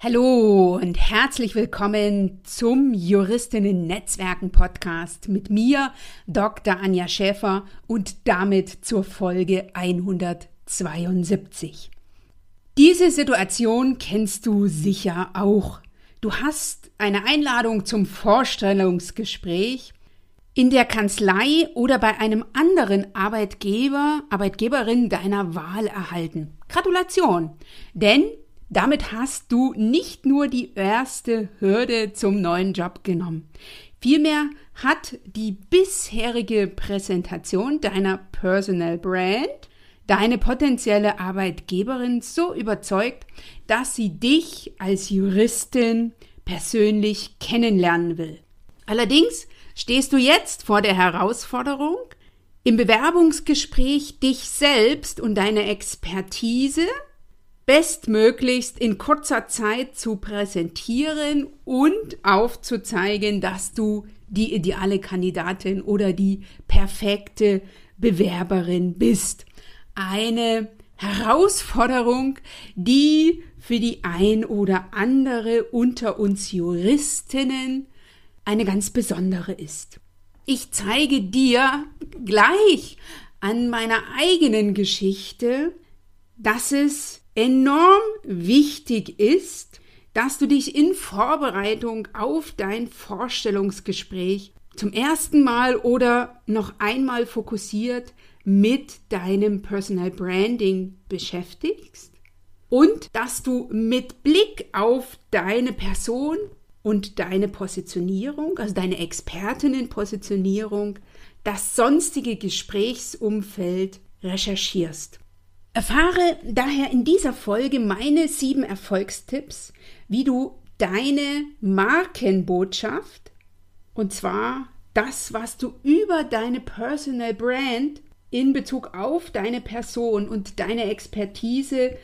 Hallo und herzlich willkommen zum Juristinnen Netzwerken Podcast mit mir, Dr. Anja Schäfer und damit zur Folge 172. Diese Situation kennst du sicher auch. Du hast eine Einladung zum Vorstellungsgespräch in der Kanzlei oder bei einem anderen Arbeitgeber, Arbeitgeberin deiner Wahl erhalten. Gratulation! Denn damit hast du nicht nur die erste Hürde zum neuen Job genommen. Vielmehr hat die bisherige Präsentation deiner Personal Brand deine potenzielle Arbeitgeberin so überzeugt, dass sie dich als Juristin persönlich kennenlernen will. Allerdings stehst du jetzt vor der Herausforderung, im Bewerbungsgespräch dich selbst und deine Expertise bestmöglichst in kurzer Zeit zu präsentieren und aufzuzeigen, dass du die ideale Kandidatin oder die perfekte Bewerberin bist. Eine Herausforderung, die für die ein oder andere unter uns Juristinnen eine ganz besondere ist. Ich zeige dir gleich an meiner eigenen Geschichte, dass es enorm wichtig ist, dass du dich in Vorbereitung auf dein Vorstellungsgespräch zum ersten Mal oder noch einmal fokussiert mit deinem Personal Branding beschäftigst und dass du mit Blick auf deine Person und deine Positionierung, also deine Expertinnenpositionierung, das sonstige Gesprächsumfeld recherchierst. Erfahre daher in dieser Folge meine sieben Erfolgstipps, wie du deine Markenbotschaft, und zwar das, was du über deine Personal Brand in Bezug auf deine Person und deine Expertise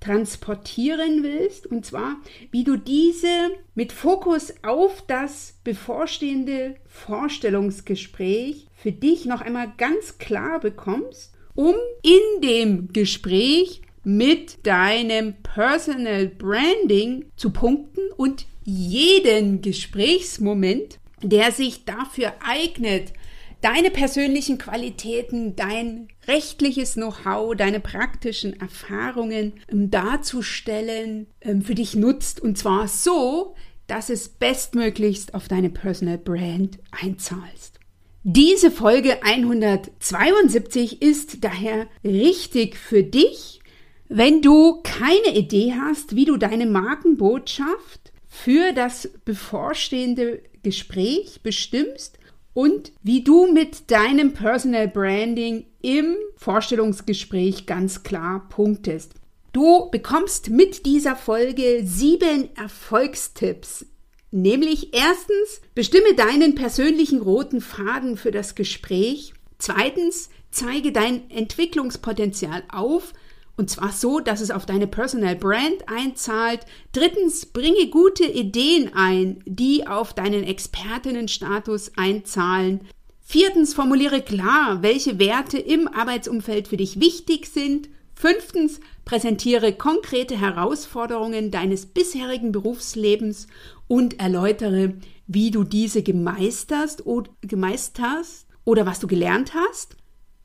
transportieren willst, und zwar wie du diese mit Fokus auf das bevorstehende Vorstellungsgespräch für dich noch einmal ganz klar bekommst um in dem Gespräch mit deinem Personal Branding zu punkten und jeden Gesprächsmoment, der sich dafür eignet, deine persönlichen Qualitäten, dein rechtliches Know-how, deine praktischen Erfahrungen ähm, darzustellen, ähm, für dich nutzt und zwar so, dass es bestmöglichst auf deine Personal Brand einzahlst. Diese Folge 172 ist daher richtig für dich, wenn du keine Idee hast, wie du deine Markenbotschaft für das bevorstehende Gespräch bestimmst und wie du mit deinem Personal Branding im Vorstellungsgespräch ganz klar punktest. Du bekommst mit dieser Folge sieben Erfolgstipps Nämlich erstens, bestimme deinen persönlichen roten Faden für das Gespräch. Zweitens, zeige dein Entwicklungspotenzial auf, und zwar so, dass es auf deine Personal Brand einzahlt. Drittens, bringe gute Ideen ein, die auf deinen Expertinnenstatus einzahlen. Viertens, formuliere klar, welche Werte im Arbeitsumfeld für dich wichtig sind. Fünftens, präsentiere konkrete Herausforderungen deines bisherigen Berufslebens und erläutere, wie du diese gemeisterst oder gemeisterst oder was du gelernt hast.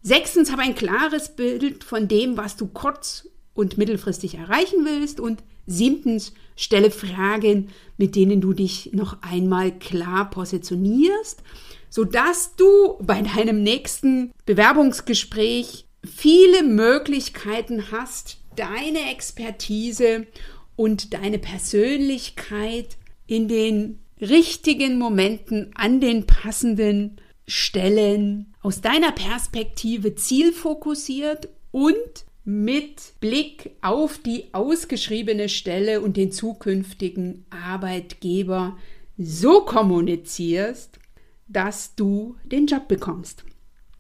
Sechstens, habe ein klares Bild von dem, was du kurz- und mittelfristig erreichen willst. Und siebtens, stelle Fragen, mit denen du dich noch einmal klar positionierst, sodass du bei deinem nächsten Bewerbungsgespräch viele Möglichkeiten hast, deine Expertise und deine Persönlichkeit in den richtigen Momenten an den passenden Stellen aus deiner Perspektive zielfokussiert und mit Blick auf die ausgeschriebene Stelle und den zukünftigen Arbeitgeber so kommunizierst, dass du den Job bekommst.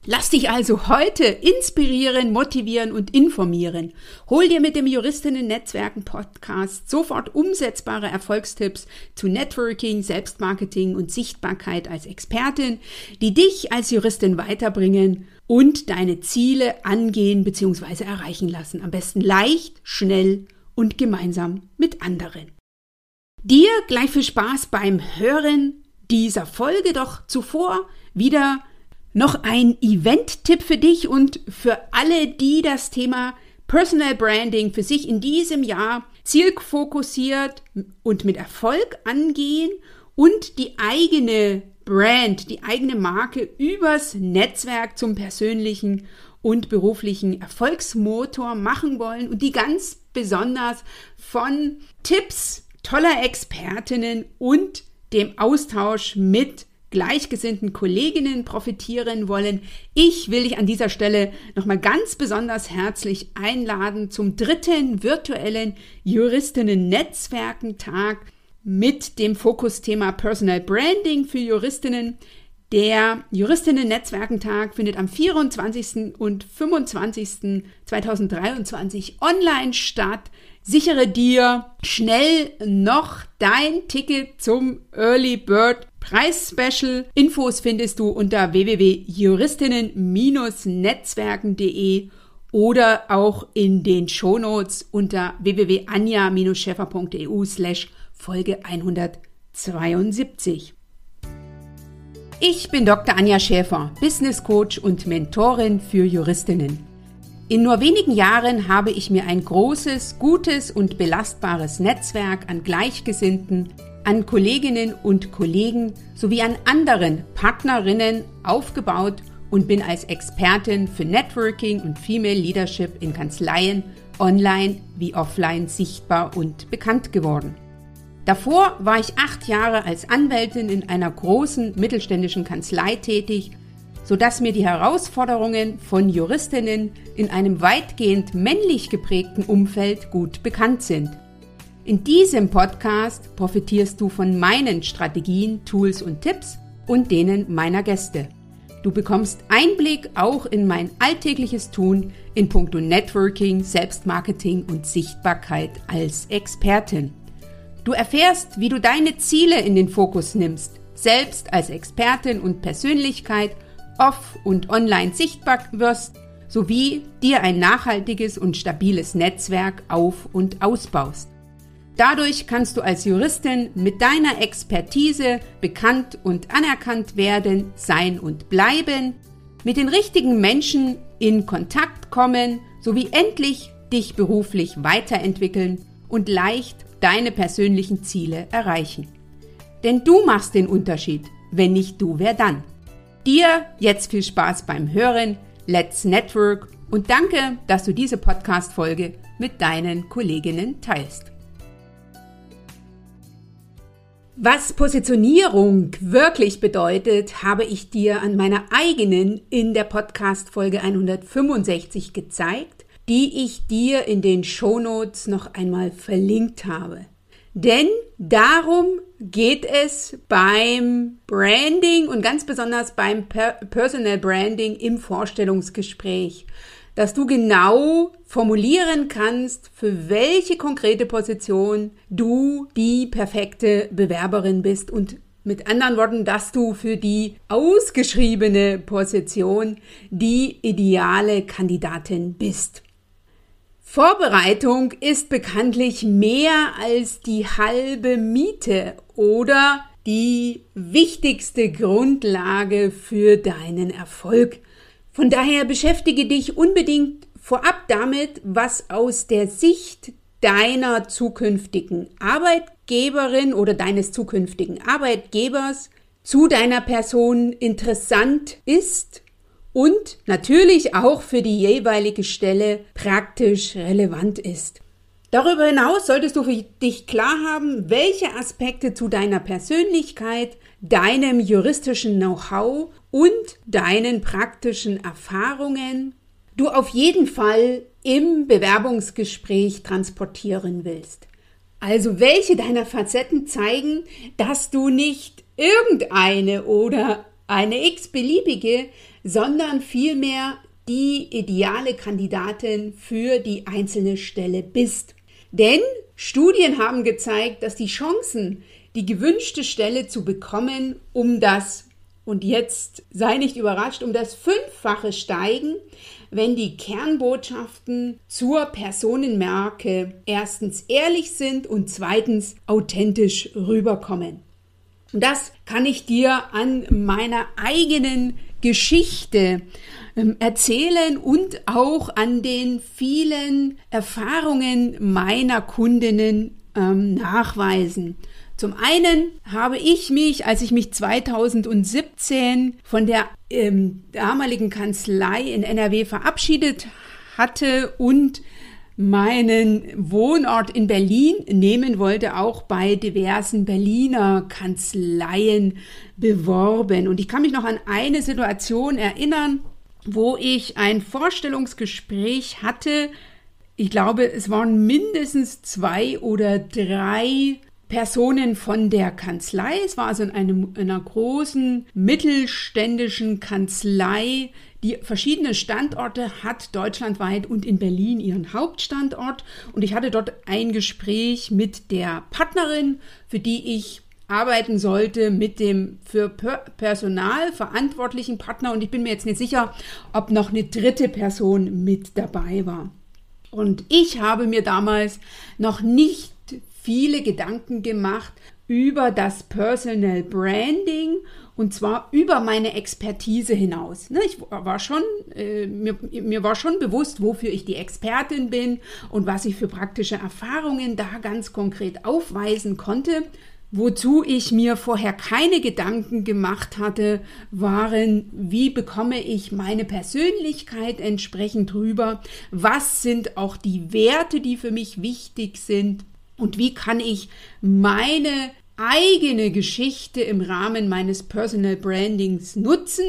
Lass dich also heute inspirieren, motivieren und informieren. Hol dir mit dem Juristinnen Netzwerken Podcast sofort umsetzbare Erfolgstipps zu Networking, Selbstmarketing und Sichtbarkeit als Expertin, die dich als Juristin weiterbringen und deine Ziele angehen bzw. erreichen lassen. Am besten leicht, schnell und gemeinsam mit anderen. Dir gleich viel Spaß beim Hören dieser Folge, doch zuvor wieder noch ein Event-Tipp für dich und für alle, die das Thema Personal Branding für sich in diesem Jahr zielfokussiert und mit Erfolg angehen und die eigene Brand, die eigene Marke übers Netzwerk zum persönlichen und beruflichen Erfolgsmotor machen wollen und die ganz besonders von Tipps toller Expertinnen und dem Austausch mit gleichgesinnten Kolleginnen profitieren wollen. Ich will dich an dieser Stelle nochmal ganz besonders herzlich einladen zum dritten virtuellen Juristinnen-Netzwerkentag mit dem Fokusthema Personal Branding für Juristinnen. Der Juristinnen-Netzwerkentag findet am 24. und 25. 2023 online statt. Sichere dir schnell noch dein Ticket zum Early Bird Preis Special. Infos findest du unter www.juristinnen-netzwerken.de oder auch in den Shownotes unter www.anja-scheffer.eu slash Folge 172. Ich bin Dr. Anja Schäfer, Business Coach und Mentorin für Juristinnen. In nur wenigen Jahren habe ich mir ein großes, gutes und belastbares Netzwerk an Gleichgesinnten, an Kolleginnen und Kollegen sowie an anderen Partnerinnen aufgebaut und bin als Expertin für Networking und Female Leadership in Kanzleien online wie offline sichtbar und bekannt geworden. Davor war ich acht Jahre als Anwältin in einer großen mittelständischen Kanzlei tätig, sodass mir die Herausforderungen von Juristinnen in einem weitgehend männlich geprägten Umfeld gut bekannt sind. In diesem Podcast profitierst du von meinen Strategien, Tools und Tipps und denen meiner Gäste. Du bekommst Einblick auch in mein alltägliches Tun in puncto Networking, Selbstmarketing und Sichtbarkeit als Expertin. Du erfährst, wie du deine Ziele in den Fokus nimmst, selbst als Expertin und Persönlichkeit off- und online sichtbar wirst, sowie dir ein nachhaltiges und stabiles Netzwerk auf- und ausbaust. Dadurch kannst du als Juristin mit deiner Expertise bekannt und anerkannt werden, sein und bleiben, mit den richtigen Menschen in Kontakt kommen sowie endlich dich beruflich weiterentwickeln und leicht deine persönlichen Ziele erreichen. Denn du machst den Unterschied. Wenn nicht du, wer dann? Dir jetzt viel Spaß beim Hören. Let's Network und danke, dass du diese Podcast-Folge mit deinen Kolleginnen teilst. Was Positionierung wirklich bedeutet, habe ich dir an meiner eigenen in der Podcast-Folge 165 gezeigt die ich dir in den Shownotes noch einmal verlinkt habe. Denn darum geht es beim Branding und ganz besonders beim Personal Branding im Vorstellungsgespräch, dass du genau formulieren kannst, für welche konkrete Position du die perfekte Bewerberin bist und mit anderen Worten, dass du für die ausgeschriebene Position die ideale Kandidatin bist. Vorbereitung ist bekanntlich mehr als die halbe Miete oder die wichtigste Grundlage für deinen Erfolg. Von daher beschäftige dich unbedingt vorab damit, was aus der Sicht deiner zukünftigen Arbeitgeberin oder deines zukünftigen Arbeitgebers zu deiner Person interessant ist und natürlich auch für die jeweilige Stelle praktisch relevant ist. Darüber hinaus solltest du für dich klar haben, welche Aspekte zu deiner Persönlichkeit, deinem juristischen Know-how und deinen praktischen Erfahrungen du auf jeden Fall im Bewerbungsgespräch transportieren willst. Also welche deiner Facetten zeigen, dass du nicht irgendeine oder eine x-beliebige, sondern vielmehr die ideale Kandidatin für die einzelne Stelle bist. Denn Studien haben gezeigt, dass die Chancen, die gewünschte Stelle zu bekommen, um das, und jetzt sei nicht überrascht, um das Fünffache steigen, wenn die Kernbotschaften zur Personenmarke erstens ehrlich sind und zweitens authentisch rüberkommen. Und das kann ich dir an meiner eigenen Geschichte ähm, erzählen und auch an den vielen Erfahrungen meiner Kundinnen ähm, nachweisen. Zum einen habe ich mich, als ich mich 2017 von der ähm, damaligen Kanzlei in NRW verabschiedet hatte und meinen Wohnort in Berlin nehmen wollte, auch bei diversen Berliner Kanzleien beworben. Und ich kann mich noch an eine Situation erinnern, wo ich ein Vorstellungsgespräch hatte. Ich glaube, es waren mindestens zwei oder drei Personen von der Kanzlei. Es war also in, einem, in einer großen mittelständischen Kanzlei, die verschiedene Standorte hat, deutschlandweit und in Berlin ihren Hauptstandort. Und ich hatte dort ein Gespräch mit der Partnerin, für die ich arbeiten sollte mit dem für Personal verantwortlichen Partner. Und ich bin mir jetzt nicht sicher, ob noch eine dritte Person mit dabei war. Und ich habe mir damals noch nicht viele Gedanken gemacht über das Personal Branding und zwar über meine Expertise hinaus. Ne, ich war schon, äh, mir, mir war schon bewusst, wofür ich die Expertin bin und was ich für praktische Erfahrungen da ganz konkret aufweisen konnte. Wozu ich mir vorher keine Gedanken gemacht hatte, waren, wie bekomme ich meine Persönlichkeit entsprechend rüber? Was sind auch die Werte, die für mich wichtig sind? Und wie kann ich meine eigene Geschichte im Rahmen meines Personal Brandings nutzen?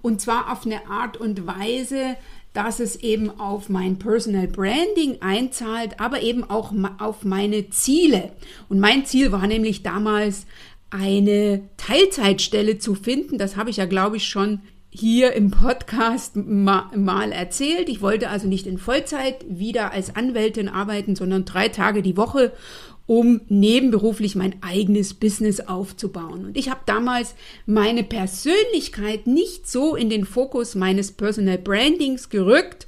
Und zwar auf eine Art und Weise, dass es eben auf mein Personal Branding einzahlt, aber eben auch auf meine Ziele. Und mein Ziel war nämlich damals eine Teilzeitstelle zu finden. Das habe ich ja, glaube ich, schon hier im Podcast mal erzählt. Ich wollte also nicht in Vollzeit wieder als Anwältin arbeiten, sondern drei Tage die Woche, um nebenberuflich mein eigenes Business aufzubauen. Und ich habe damals meine Persönlichkeit nicht so in den Fokus meines Personal Brandings gerückt,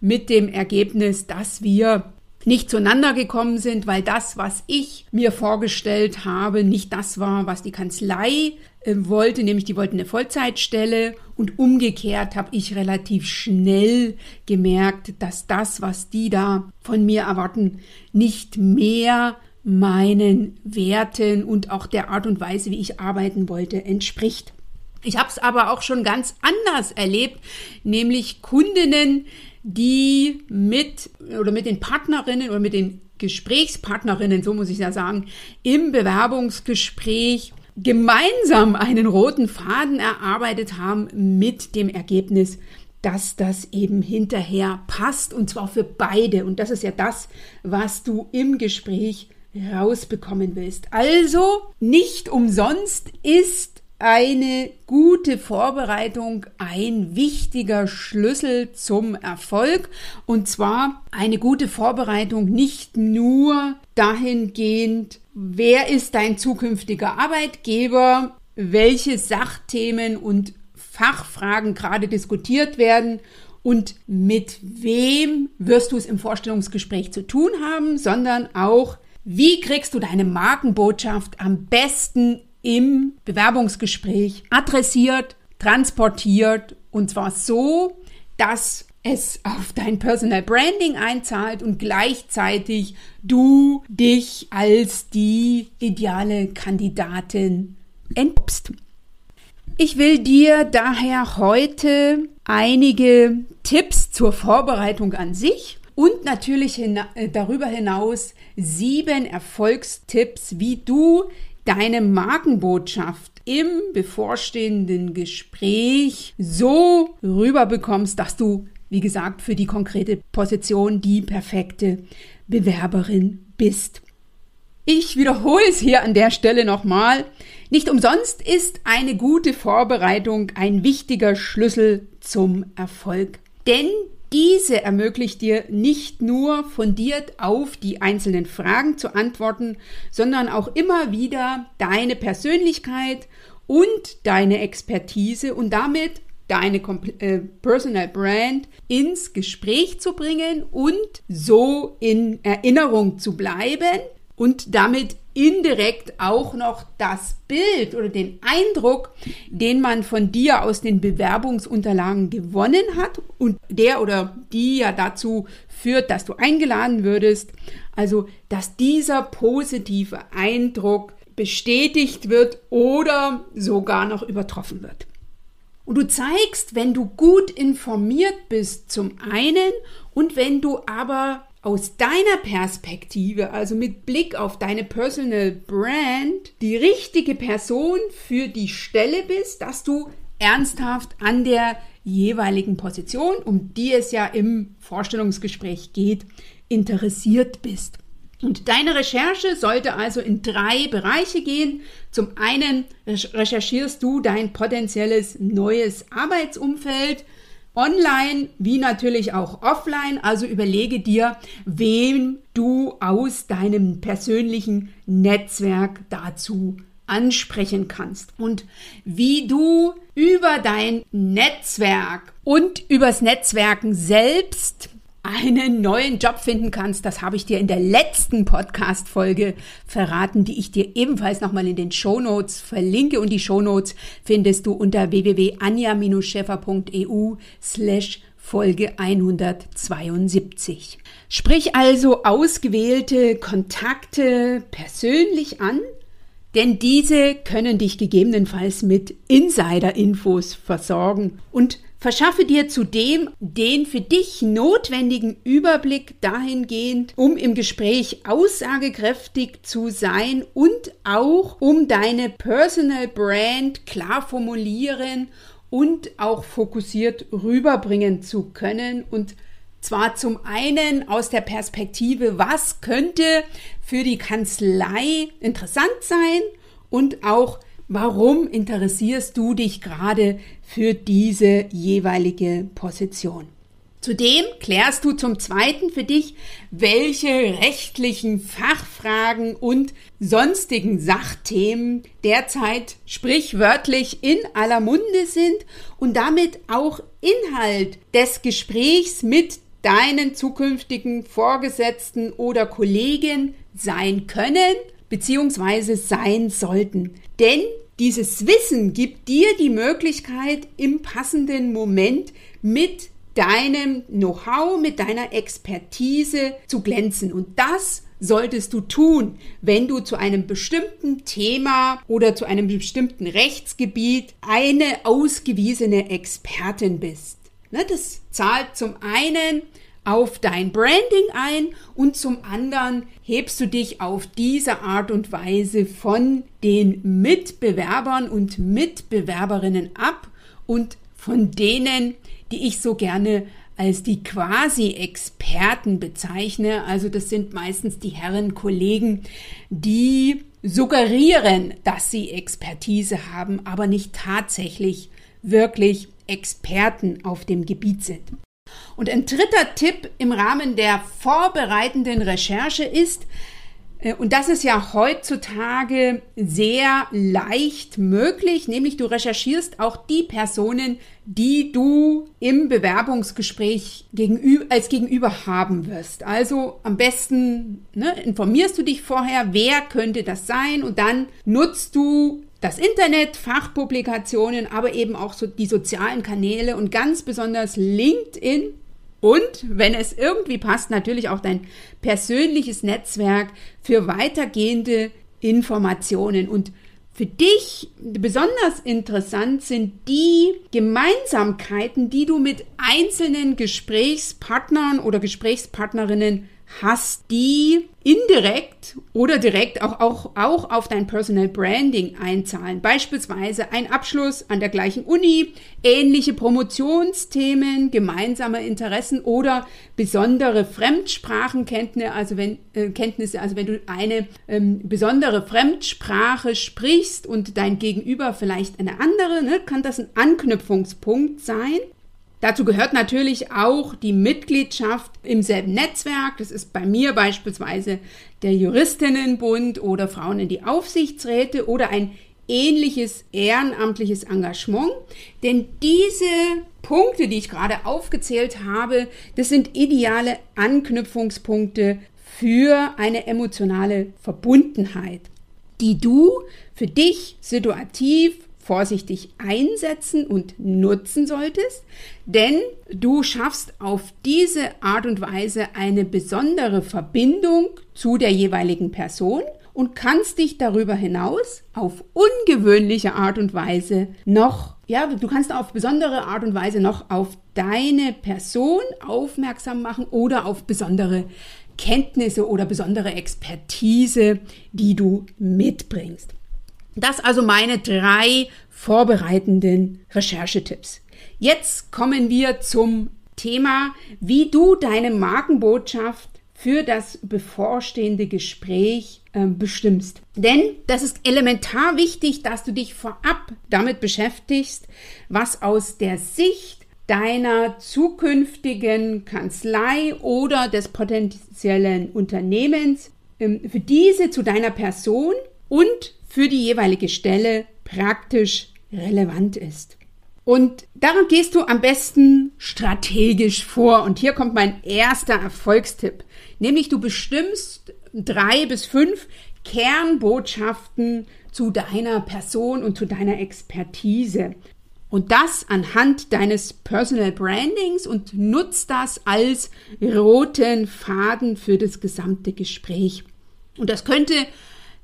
mit dem Ergebnis, dass wir nicht zueinander gekommen sind, weil das, was ich mir vorgestellt habe, nicht das war, was die Kanzlei wollte, nämlich die wollten eine Vollzeitstelle und umgekehrt habe ich relativ schnell gemerkt, dass das, was die da von mir erwarten, nicht mehr meinen Werten und auch der Art und Weise, wie ich arbeiten wollte, entspricht. Ich habe es aber auch schon ganz anders erlebt, nämlich Kundinnen, die mit oder mit den Partnerinnen oder mit den Gesprächspartnerinnen, so muss ich ja sagen, im Bewerbungsgespräch gemeinsam einen roten Faden erarbeitet haben mit dem Ergebnis, dass das eben hinterher passt und zwar für beide. Und das ist ja das, was du im Gespräch rausbekommen willst. Also nicht umsonst ist eine gute Vorbereitung ein wichtiger Schlüssel zum Erfolg. Und zwar eine gute Vorbereitung nicht nur dahingehend, wer ist dein zukünftiger Arbeitgeber, welche Sachthemen und Fachfragen gerade diskutiert werden und mit wem wirst du es im Vorstellungsgespräch zu tun haben, sondern auch, wie kriegst du deine Markenbotschaft am besten im Bewerbungsgespräch adressiert, transportiert und zwar so, dass es auf dein Personal Branding einzahlt und gleichzeitig du dich als die ideale Kandidatin entpuppst. Ich will dir daher heute einige Tipps zur Vorbereitung an sich und natürlich hina äh, darüber hinaus sieben Erfolgstipps, wie du deine Markenbotschaft im bevorstehenden Gespräch so rüberbekommst, dass du, wie gesagt, für die konkrete Position die perfekte Bewerberin bist. Ich wiederhole es hier an der Stelle nochmal. Nicht umsonst ist eine gute Vorbereitung ein wichtiger Schlüssel zum Erfolg. Denn diese ermöglicht dir nicht nur fundiert auf die einzelnen Fragen zu antworten, sondern auch immer wieder deine Persönlichkeit und deine Expertise und damit deine äh, Personal Brand ins Gespräch zu bringen und so in Erinnerung zu bleiben und damit indirekt auch noch das Bild oder den Eindruck, den man von dir aus den Bewerbungsunterlagen gewonnen hat und der oder die ja dazu führt, dass du eingeladen würdest. Also, dass dieser positive Eindruck bestätigt wird oder sogar noch übertroffen wird. Und du zeigst, wenn du gut informiert bist zum einen und wenn du aber aus deiner Perspektive, also mit Blick auf deine Personal Brand, die richtige Person für die Stelle bist, dass du ernsthaft an der jeweiligen Position, um die es ja im Vorstellungsgespräch geht, interessiert bist. Und deine Recherche sollte also in drei Bereiche gehen. Zum einen recherchierst du dein potenzielles neues Arbeitsumfeld, online wie natürlich auch offline. Also überlege dir, wem du aus deinem persönlichen Netzwerk dazu ansprechen kannst und wie du über dein Netzwerk und übers Netzwerken selbst einen neuen Job finden kannst, das habe ich dir in der letzten Podcast-Folge verraten, die ich dir ebenfalls nochmal in den Show Notes verlinke. Und die Show Notes findest du unter www.anja-scheffer.eu slash Folge 172. Sprich also ausgewählte Kontakte persönlich an, denn diese können dich gegebenenfalls mit Insider-Infos versorgen und Verschaffe dir zudem den für dich notwendigen Überblick dahingehend, um im Gespräch aussagekräftig zu sein und auch um deine Personal Brand klar formulieren und auch fokussiert rüberbringen zu können. Und zwar zum einen aus der Perspektive, was könnte für die Kanzlei interessant sein und auch Warum interessierst du dich gerade für diese jeweilige Position? Zudem klärst du zum Zweiten für dich, welche rechtlichen Fachfragen und sonstigen Sachthemen derzeit sprichwörtlich in aller Munde sind und damit auch Inhalt des Gesprächs mit deinen zukünftigen Vorgesetzten oder Kollegen sein können bzw. sein sollten. Denn dieses Wissen gibt dir die Möglichkeit, im passenden Moment mit deinem Know-how, mit deiner Expertise zu glänzen. Und das solltest du tun, wenn du zu einem bestimmten Thema oder zu einem bestimmten Rechtsgebiet eine ausgewiesene Expertin bist. Ne, das zahlt zum einen auf dein Branding ein und zum anderen hebst du dich auf diese Art und Weise von den Mitbewerbern und Mitbewerberinnen ab und von denen, die ich so gerne als die Quasi-Experten bezeichne. Also das sind meistens die Herren Kollegen, die suggerieren, dass sie Expertise haben, aber nicht tatsächlich wirklich Experten auf dem Gebiet sind. Und ein dritter Tipp im Rahmen der vorbereitenden Recherche ist, äh, und das ist ja heutzutage sehr leicht möglich, nämlich du recherchierst auch die Personen, die du im Bewerbungsgespräch gegenüber, als Gegenüber haben wirst. Also am besten ne, informierst du dich vorher, wer könnte das sein und dann nutzt du das Internet, Fachpublikationen, aber eben auch so die sozialen Kanäle und ganz besonders LinkedIn und, wenn es irgendwie passt, natürlich auch dein persönliches Netzwerk für weitergehende Informationen. Und für dich besonders interessant sind die Gemeinsamkeiten, die du mit einzelnen Gesprächspartnern oder Gesprächspartnerinnen hast, die indirekt oder direkt auch, auch, auch auf dein Personal Branding einzahlen. Beispielsweise ein Abschluss an der gleichen Uni, ähnliche Promotionsthemen, gemeinsame Interessen oder besondere Fremdsprachenkenntnisse, also wenn, äh, Kenntnisse, also wenn du eine ähm, besondere Fremdsprache sprichst und dein Gegenüber vielleicht eine andere, ne, kann das ein Anknüpfungspunkt sein. Dazu gehört natürlich auch die Mitgliedschaft im selben Netzwerk. Das ist bei mir beispielsweise der Juristinnenbund oder Frauen in die Aufsichtsräte oder ein ähnliches ehrenamtliches Engagement, denn diese Punkte, die ich gerade aufgezählt habe, das sind ideale Anknüpfungspunkte für eine emotionale Verbundenheit, die du für dich situativ vorsichtig einsetzen und nutzen solltest, denn du schaffst auf diese Art und Weise eine besondere Verbindung zu der jeweiligen Person und kannst dich darüber hinaus auf ungewöhnliche Art und Weise noch, ja, du kannst auf besondere Art und Weise noch auf deine Person aufmerksam machen oder auf besondere Kenntnisse oder besondere Expertise, die du mitbringst. Das also meine drei vorbereitenden Recherchetipps. Jetzt kommen wir zum Thema, wie du deine Markenbotschaft für das bevorstehende Gespräch äh, bestimmst. Denn das ist elementar wichtig, dass du dich vorab damit beschäftigst, was aus der Sicht deiner zukünftigen Kanzlei oder des potenziellen Unternehmens ähm, für diese zu deiner Person und für die jeweilige Stelle praktisch relevant ist. Und daran gehst du am besten strategisch vor. Und hier kommt mein erster Erfolgstipp. Nämlich du bestimmst drei bis fünf Kernbotschaften zu deiner Person und zu deiner Expertise. Und das anhand deines Personal Brandings und nutzt das als roten Faden für das gesamte Gespräch. Und das könnte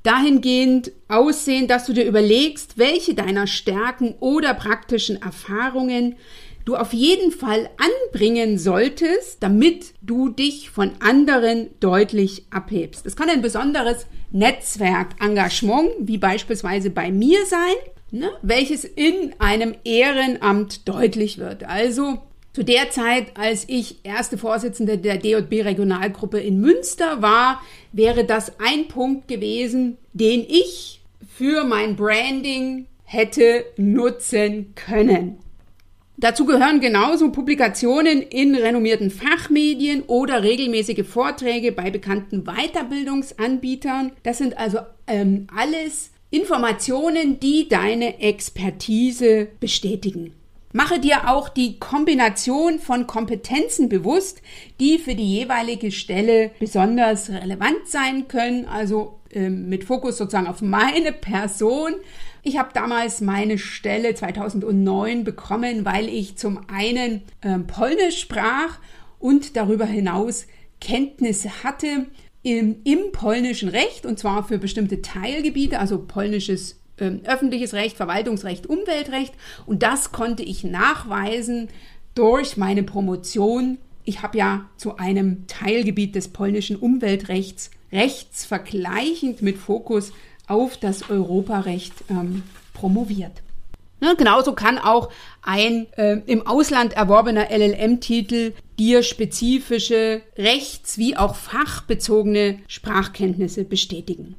dahingehend aussehen, dass du dir überlegst, welche deiner Stärken oder praktischen Erfahrungen du auf jeden Fall anbringen solltest, damit du dich von anderen deutlich abhebst. Es kann ein besonderes Netzwerkengagement, wie beispielsweise bei mir sein, ne, welches in einem Ehrenamt deutlich wird. Also zu der Zeit, als ich erste Vorsitzende der DJB Regionalgruppe in Münster war, wäre das ein Punkt gewesen, den ich für mein Branding hätte nutzen können. Dazu gehören genauso Publikationen in renommierten Fachmedien oder regelmäßige Vorträge bei bekannten Weiterbildungsanbietern. Das sind also ähm, alles Informationen, die deine Expertise bestätigen. Mache dir auch die Kombination von Kompetenzen bewusst, die für die jeweilige Stelle besonders relevant sein können, also äh, mit Fokus sozusagen auf meine Person. Ich habe damals meine Stelle 2009 bekommen, weil ich zum einen äh, Polnisch sprach und darüber hinaus Kenntnisse hatte im, im polnischen Recht und zwar für bestimmte Teilgebiete, also polnisches öffentliches Recht, Verwaltungsrecht, Umweltrecht. Und das konnte ich nachweisen durch meine Promotion. Ich habe ja zu einem Teilgebiet des polnischen Umweltrechts rechtsvergleichend mit Fokus auf das Europarecht ähm, promoviert. Ne, genauso kann auch ein äh, im Ausland erworbener LLM-Titel dir spezifische rechts- wie auch fachbezogene Sprachkenntnisse bestätigen.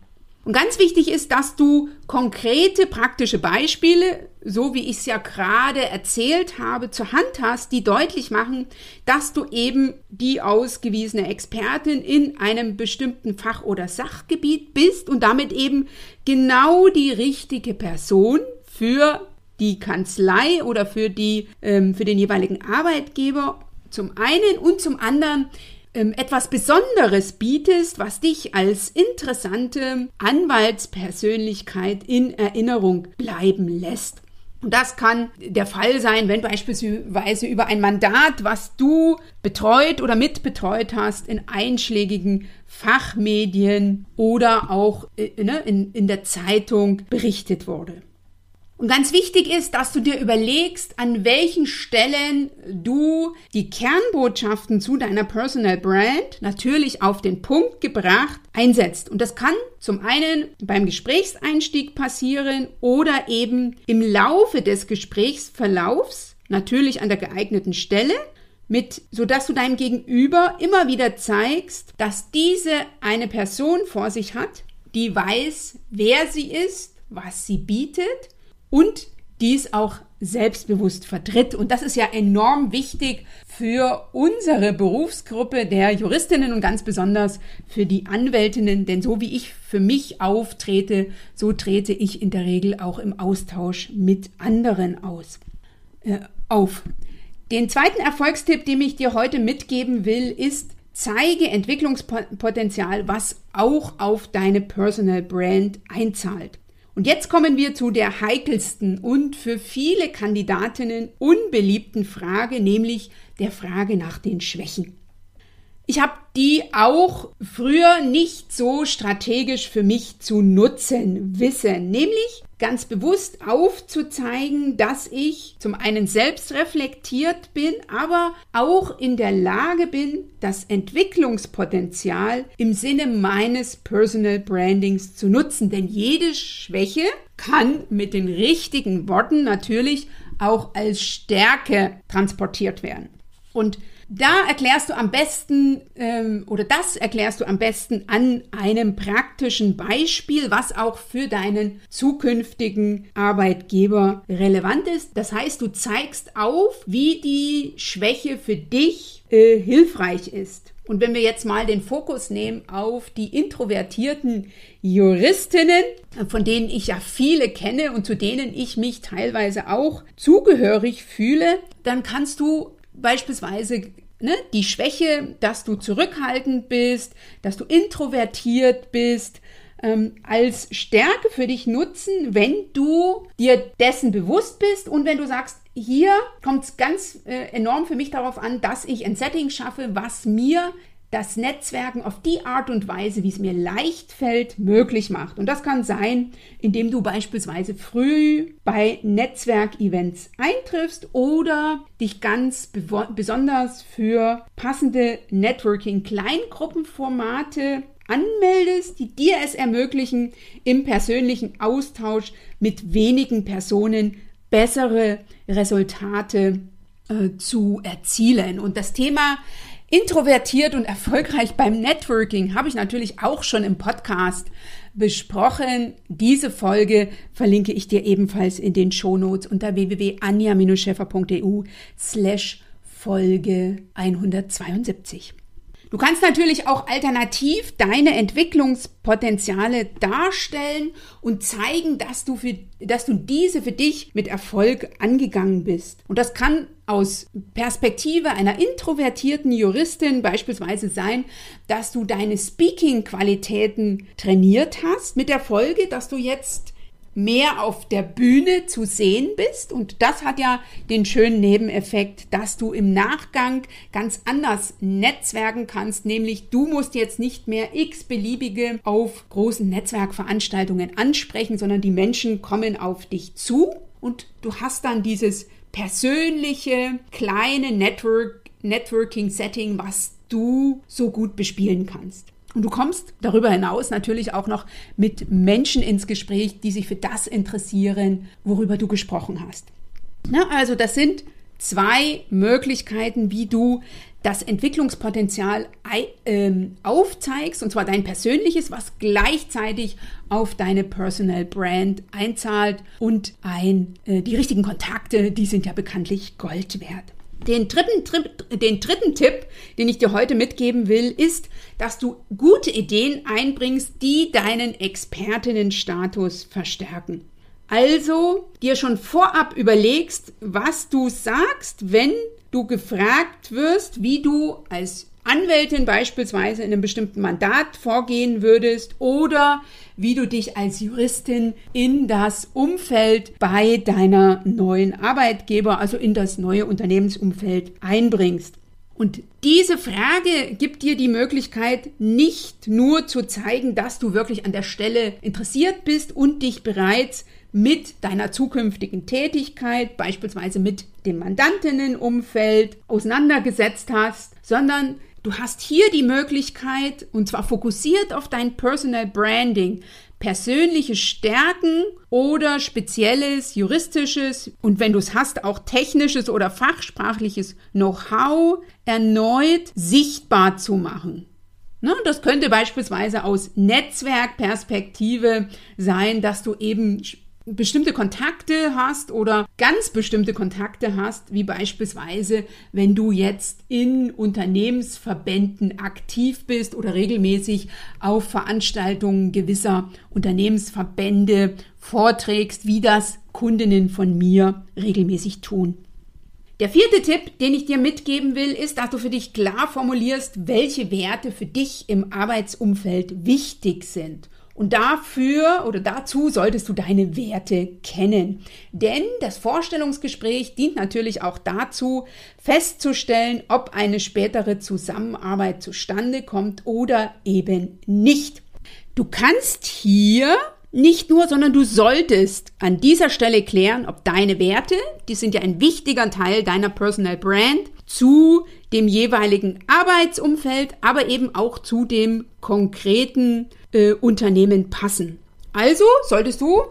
Und ganz wichtig ist, dass du konkrete praktische Beispiele, so wie ich es ja gerade erzählt habe, zur Hand hast, die deutlich machen, dass du eben die ausgewiesene Expertin in einem bestimmten Fach- oder Sachgebiet bist und damit eben genau die richtige Person für die Kanzlei oder für die ähm, für den jeweiligen Arbeitgeber zum einen und zum anderen etwas Besonderes bietest, was dich als interessante Anwaltspersönlichkeit in Erinnerung bleiben lässt. Und das kann der Fall sein, wenn beispielsweise über ein Mandat, was du betreut oder mitbetreut hast, in einschlägigen Fachmedien oder auch äh, ne, in, in der Zeitung berichtet wurde. Und ganz wichtig ist, dass du dir überlegst, an welchen Stellen du die Kernbotschaften zu deiner Personal Brand natürlich auf den Punkt gebracht einsetzt. Und das kann zum einen beim Gesprächseinstieg passieren oder eben im Laufe des Gesprächsverlaufs, natürlich an der geeigneten Stelle mit, so dass du deinem Gegenüber immer wieder zeigst, dass diese eine Person vor sich hat, die weiß, wer sie ist, was sie bietet und dies auch selbstbewusst vertritt. Und das ist ja enorm wichtig für unsere Berufsgruppe der Juristinnen und ganz besonders für die Anwältinnen. Denn so wie ich für mich auftrete, so trete ich in der Regel auch im Austausch mit anderen aus, äh, auf. Den zweiten Erfolgstipp, den ich dir heute mitgeben will, ist, zeige Entwicklungspotenzial, was auch auf deine Personal Brand einzahlt. Und jetzt kommen wir zu der heikelsten und für viele Kandidatinnen unbeliebten Frage, nämlich der Frage nach den Schwächen. Ich habe die auch früher nicht so strategisch für mich zu nutzen wissen, nämlich ganz bewusst aufzuzeigen, dass ich zum einen selbst reflektiert bin, aber auch in der Lage bin, das Entwicklungspotenzial im Sinne meines Personal Brandings zu nutzen. Denn jede Schwäche kann mit den richtigen Worten natürlich auch als Stärke transportiert werden. Und da erklärst du am besten ähm, oder das erklärst du am besten an einem praktischen Beispiel, was auch für deinen zukünftigen Arbeitgeber relevant ist. Das heißt, du zeigst auf, wie die Schwäche für dich äh, hilfreich ist. Und wenn wir jetzt mal den Fokus nehmen auf die introvertierten Juristinnen, von denen ich ja viele kenne und zu denen ich mich teilweise auch zugehörig fühle, dann kannst du beispielsweise ne, die Schwäche, dass du zurückhaltend bist, dass du introvertiert bist, ähm, als Stärke für dich nutzen, wenn du dir dessen bewusst bist und wenn du sagst, hier kommt es ganz äh, enorm für mich darauf an, dass ich ein Setting schaffe, was mir das Netzwerken auf die Art und Weise, wie es mir leicht fällt, möglich macht. Und das kann sein, indem du beispielsweise früh bei Netzwerkevents eintriffst oder dich ganz besonders für passende Networking-Kleingruppenformate anmeldest, die dir es ermöglichen, im persönlichen Austausch mit wenigen Personen bessere Resultate äh, zu erzielen. Und das Thema Introvertiert und erfolgreich beim Networking habe ich natürlich auch schon im Podcast besprochen. Diese Folge verlinke ich dir ebenfalls in den Shownotes unter www.anja-scheffer.eu slash Folge 172. Du kannst natürlich auch alternativ deine Entwicklungspotenziale darstellen und zeigen, dass du, für, dass du diese für dich mit Erfolg angegangen bist. Und das kann aus Perspektive einer introvertierten Juristin beispielsweise sein, dass du deine Speaking-Qualitäten trainiert hast, mit der Folge, dass du jetzt mehr auf der Bühne zu sehen bist. Und das hat ja den schönen Nebeneffekt, dass du im Nachgang ganz anders netzwerken kannst. Nämlich du musst jetzt nicht mehr x beliebige auf großen Netzwerkveranstaltungen ansprechen, sondern die Menschen kommen auf dich zu und du hast dann dieses persönliche kleine Network, Networking-Setting, was du so gut bespielen kannst. Und du kommst darüber hinaus natürlich auch noch mit Menschen ins Gespräch, die sich für das interessieren, worüber du gesprochen hast. Na, also das sind zwei Möglichkeiten, wie du das Entwicklungspotenzial ähm, aufzeigst, und zwar dein persönliches, was gleichzeitig auf deine Personal Brand einzahlt und ein, äh, die richtigen Kontakte, die sind ja bekanntlich Gold wert. Den dritten, den dritten Tipp, den ich dir heute mitgeben will, ist, dass du gute Ideen einbringst, die deinen Expertinnenstatus verstärken. Also dir schon vorab überlegst, was du sagst, wenn du gefragt wirst, wie du als Anwältin beispielsweise in einem bestimmten Mandat vorgehen würdest oder wie du dich als Juristin in das Umfeld bei deiner neuen Arbeitgeber, also in das neue Unternehmensumfeld einbringst. Und diese Frage gibt dir die Möglichkeit, nicht nur zu zeigen, dass du wirklich an der Stelle interessiert bist und dich bereits mit deiner zukünftigen Tätigkeit, beispielsweise mit dem Mandantinnenumfeld, auseinandergesetzt hast, sondern Du hast hier die Möglichkeit, und zwar fokussiert auf dein Personal Branding, persönliche Stärken oder spezielles juristisches und wenn du es hast, auch technisches oder fachsprachliches Know-how erneut sichtbar zu machen. Ne, das könnte beispielsweise aus Netzwerkperspektive sein, dass du eben bestimmte Kontakte hast oder ganz bestimmte Kontakte hast, wie beispielsweise, wenn du jetzt in Unternehmensverbänden aktiv bist oder regelmäßig auf Veranstaltungen gewisser Unternehmensverbände vorträgst, wie das Kundinnen von mir regelmäßig tun. Der vierte Tipp, den ich dir mitgeben will, ist, dass du für dich klar formulierst, welche Werte für dich im Arbeitsumfeld wichtig sind. Und dafür oder dazu solltest du deine Werte kennen. Denn das Vorstellungsgespräch dient natürlich auch dazu, festzustellen, ob eine spätere Zusammenarbeit zustande kommt oder eben nicht. Du kannst hier nicht nur, sondern du solltest an dieser Stelle klären, ob deine Werte, die sind ja ein wichtiger Teil deiner Personal Brand, zu dem jeweiligen Arbeitsumfeld, aber eben auch zu dem konkreten äh, Unternehmen passen. Also solltest du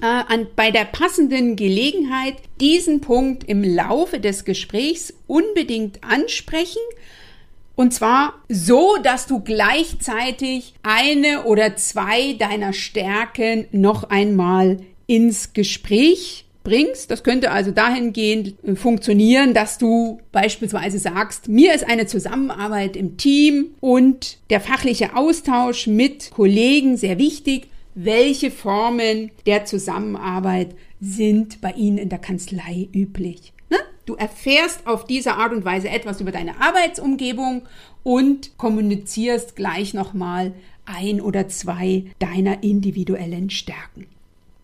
äh, an, bei der passenden Gelegenheit diesen Punkt im Laufe des Gesprächs unbedingt ansprechen, und zwar so, dass du gleichzeitig eine oder zwei deiner Stärken noch einmal ins Gespräch bringst. Das könnte also dahingehend äh, funktionieren, dass du beispielsweise sagst, mir ist eine Zusammenarbeit im Team und der fachliche Austausch mit Kollegen sehr wichtig. Welche Formen der Zusammenarbeit sind bei Ihnen in der Kanzlei üblich? Du erfährst auf diese Art und Weise etwas über deine Arbeitsumgebung und kommunizierst gleich nochmal ein oder zwei deiner individuellen Stärken.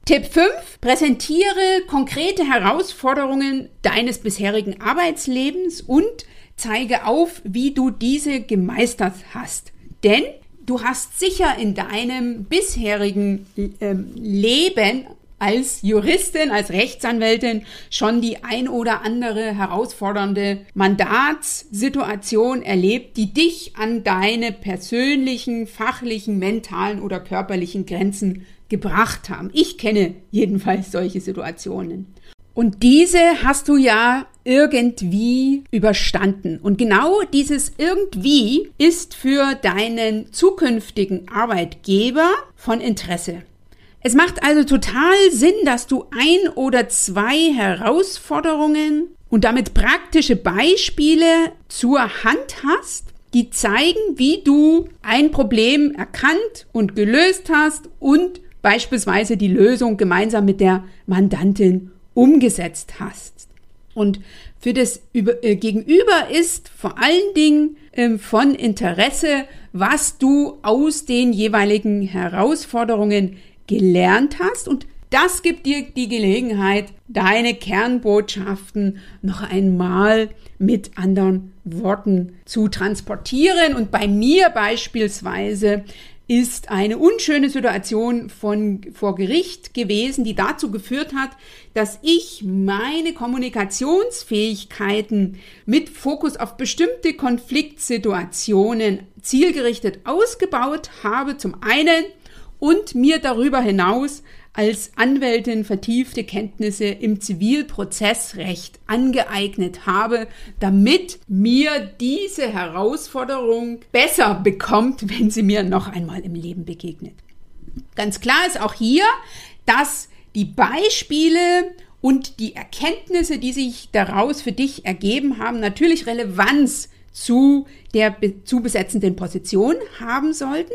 Tipp 5. Präsentiere konkrete Herausforderungen deines bisherigen Arbeitslebens und zeige auf, wie du diese gemeistert hast. Denn du hast sicher in deinem bisherigen äh, Leben als Juristin, als Rechtsanwältin schon die ein oder andere herausfordernde Mandatssituation erlebt, die dich an deine persönlichen, fachlichen, mentalen oder körperlichen Grenzen gebracht haben. Ich kenne jedenfalls solche Situationen. Und diese hast du ja irgendwie überstanden. Und genau dieses irgendwie ist für deinen zukünftigen Arbeitgeber von Interesse. Es macht also total Sinn, dass du ein oder zwei Herausforderungen und damit praktische Beispiele zur Hand hast, die zeigen, wie du ein Problem erkannt und gelöst hast und beispielsweise die Lösung gemeinsam mit der Mandantin umgesetzt hast. Und für das äh, Gegenüber ist vor allen Dingen äh, von Interesse, was du aus den jeweiligen Herausforderungen gelernt hast und das gibt dir die Gelegenheit, deine Kernbotschaften noch einmal mit anderen Worten zu transportieren. Und bei mir beispielsweise ist eine unschöne Situation von, vor Gericht gewesen, die dazu geführt hat, dass ich meine Kommunikationsfähigkeiten mit Fokus auf bestimmte Konfliktsituationen zielgerichtet ausgebaut habe. Zum einen und mir darüber hinaus als Anwältin vertiefte Kenntnisse im Zivilprozessrecht angeeignet habe, damit mir diese Herausforderung besser bekommt, wenn sie mir noch einmal im Leben begegnet. Ganz klar ist auch hier, dass die Beispiele und die Erkenntnisse, die sich daraus für dich ergeben haben, natürlich Relevanz zu der zu besetzenden Position haben sollten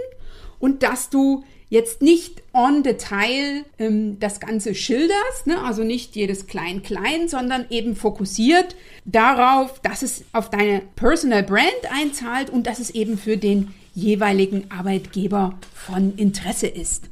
und dass du jetzt nicht on Detail ähm, das Ganze schilderst, ne? also nicht jedes Klein-Klein, sondern eben fokussiert darauf, dass es auf deine Personal Brand einzahlt und dass es eben für den jeweiligen Arbeitgeber von Interesse ist.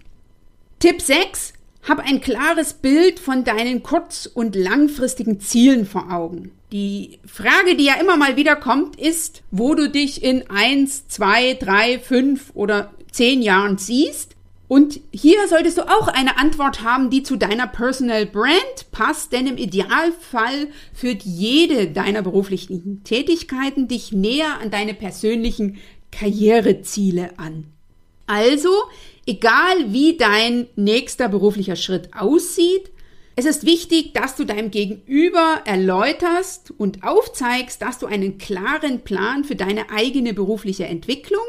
Tipp 6. Hab ein klares Bild von deinen kurz- und langfristigen Zielen vor Augen. Die Frage, die ja immer mal wieder kommt, ist, wo du dich in eins, zwei, drei, fünf oder zehn Jahren siehst und hier solltest du auch eine Antwort haben, die zu deiner Personal Brand passt, denn im Idealfall führt jede deiner beruflichen Tätigkeiten dich näher an deine persönlichen Karriereziele an. Also, egal wie dein nächster beruflicher Schritt aussieht, es ist wichtig, dass du deinem Gegenüber erläuterst und aufzeigst, dass du einen klaren Plan für deine eigene berufliche Entwicklung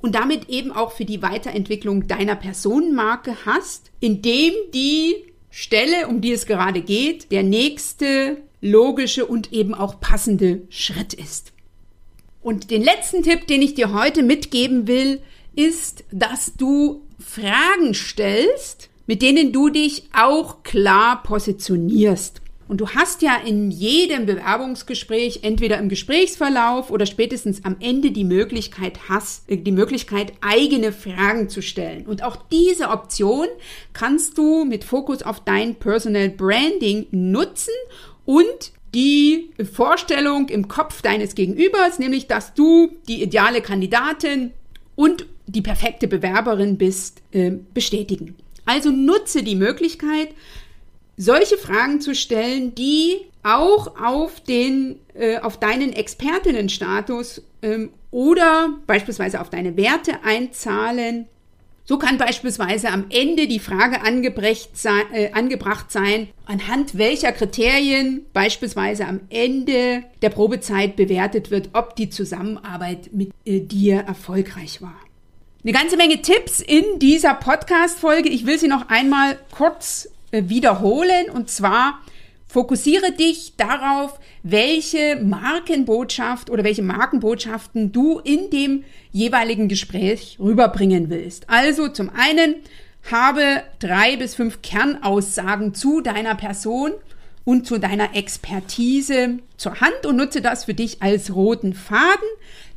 und damit eben auch für die Weiterentwicklung deiner Personenmarke hast, indem die Stelle, um die es gerade geht, der nächste logische und eben auch passende Schritt ist. Und den letzten Tipp, den ich dir heute mitgeben will, ist, dass du Fragen stellst, mit denen du dich auch klar positionierst. Und du hast ja in jedem Bewerbungsgespräch, entweder im Gesprächsverlauf oder spätestens am Ende die Möglichkeit hast, äh, die Möglichkeit, eigene Fragen zu stellen. Und auch diese Option kannst du mit Fokus auf dein Personal Branding nutzen und die Vorstellung im Kopf deines Gegenübers, nämlich dass du die ideale Kandidatin und die perfekte Bewerberin bist, äh, bestätigen. Also nutze die Möglichkeit, solche Fragen zu stellen, die auch auf den, äh, auf deinen Expertinnenstatus ähm, oder beispielsweise auf deine Werte einzahlen. So kann beispielsweise am Ende die Frage sein, äh, angebracht sein, anhand welcher Kriterien beispielsweise am Ende der Probezeit bewertet wird, ob die Zusammenarbeit mit äh, dir erfolgreich war. Eine ganze Menge Tipps in dieser Podcast-Folge. Ich will sie noch einmal kurz wiederholen und zwar fokussiere dich darauf, welche Markenbotschaft oder welche Markenbotschaften du in dem jeweiligen Gespräch rüberbringen willst. Also zum einen habe drei bis fünf Kernaussagen zu deiner Person und zu deiner Expertise zur Hand und nutze das für dich als roten Faden.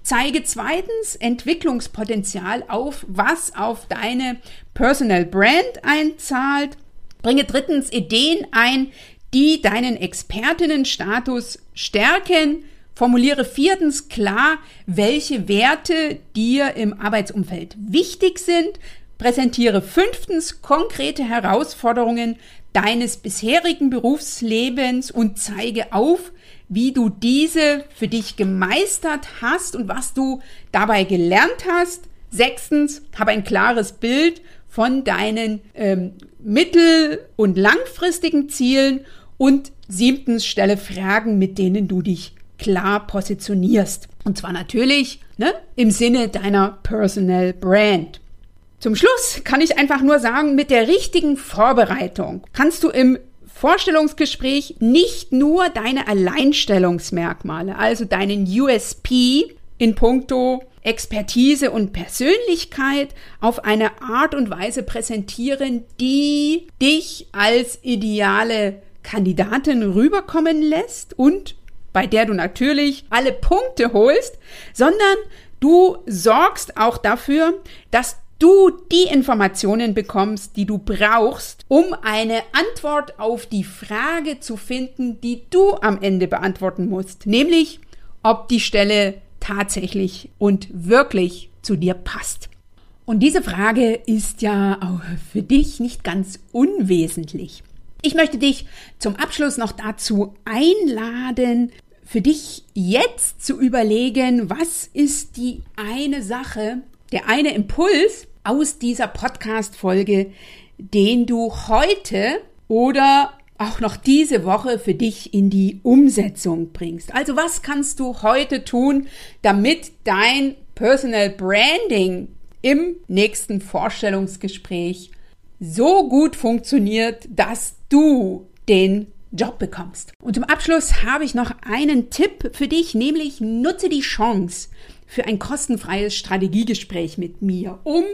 Zeige zweitens Entwicklungspotenzial auf, was auf deine Personal Brand einzahlt. Bringe drittens Ideen ein, die deinen Expertinnenstatus stärken. Formuliere viertens klar, welche Werte dir im Arbeitsumfeld wichtig sind. Präsentiere fünftens konkrete Herausforderungen deines bisherigen Berufslebens und zeige auf, wie du diese für dich gemeistert hast und was du dabei gelernt hast. Sechstens, habe ein klares Bild von deinen ähm, mittel- und langfristigen Zielen. Und siebtens, stelle Fragen, mit denen du dich klar positionierst. Und zwar natürlich ne, im Sinne deiner Personal Brand. Zum Schluss kann ich einfach nur sagen, mit der richtigen Vorbereitung kannst du im Vorstellungsgespräch nicht nur deine Alleinstellungsmerkmale, also deinen USP in puncto Expertise und Persönlichkeit auf eine Art und Weise präsentieren, die dich als ideale Kandidatin rüberkommen lässt und bei der du natürlich alle Punkte holst, sondern du sorgst auch dafür, dass du die Informationen bekommst, die du brauchst, um eine Antwort auf die Frage zu finden, die du am Ende beantworten musst, nämlich ob die Stelle tatsächlich und wirklich zu dir passt. Und diese Frage ist ja auch für dich nicht ganz unwesentlich. Ich möchte dich zum Abschluss noch dazu einladen, für dich jetzt zu überlegen, was ist die eine Sache, der eine Impuls, aus dieser Podcast-Folge, den du heute oder auch noch diese Woche für dich in die Umsetzung bringst. Also was kannst du heute tun, damit dein Personal Branding im nächsten Vorstellungsgespräch so gut funktioniert, dass du den Job bekommst. Und zum Abschluss habe ich noch einen Tipp für dich, nämlich nutze die Chance für ein kostenfreies Strategiegespräch mit mir, um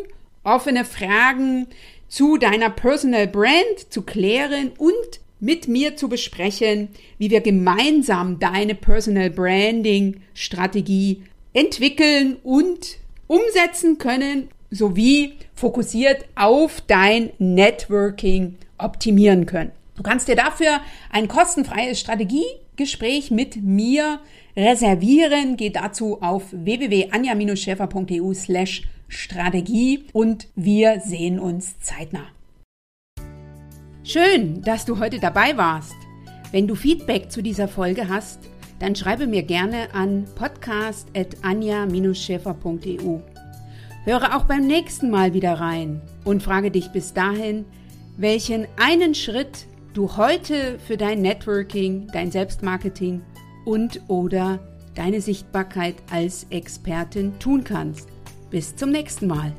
offene Fragen zu deiner Personal Brand zu klären und mit mir zu besprechen, wie wir gemeinsam deine Personal Branding Strategie entwickeln und umsetzen können, sowie fokussiert auf dein Networking optimieren können. Du kannst dir dafür ein kostenfreies Strategiegespräch mit mir reservieren. Geh dazu auf www.anja-schäfer.eu slash Strategie und wir sehen uns zeitnah. Schön, dass du heute dabei warst. Wenn du Feedback zu dieser Folge hast, dann schreibe mir gerne an podcast.anja-schäfer.eu. Höre auch beim nächsten Mal wieder rein und frage dich bis dahin, welchen einen Schritt du heute für dein Networking, dein Selbstmarketing und oder deine Sichtbarkeit als Expertin tun kannst. Bis zum nächsten Mal.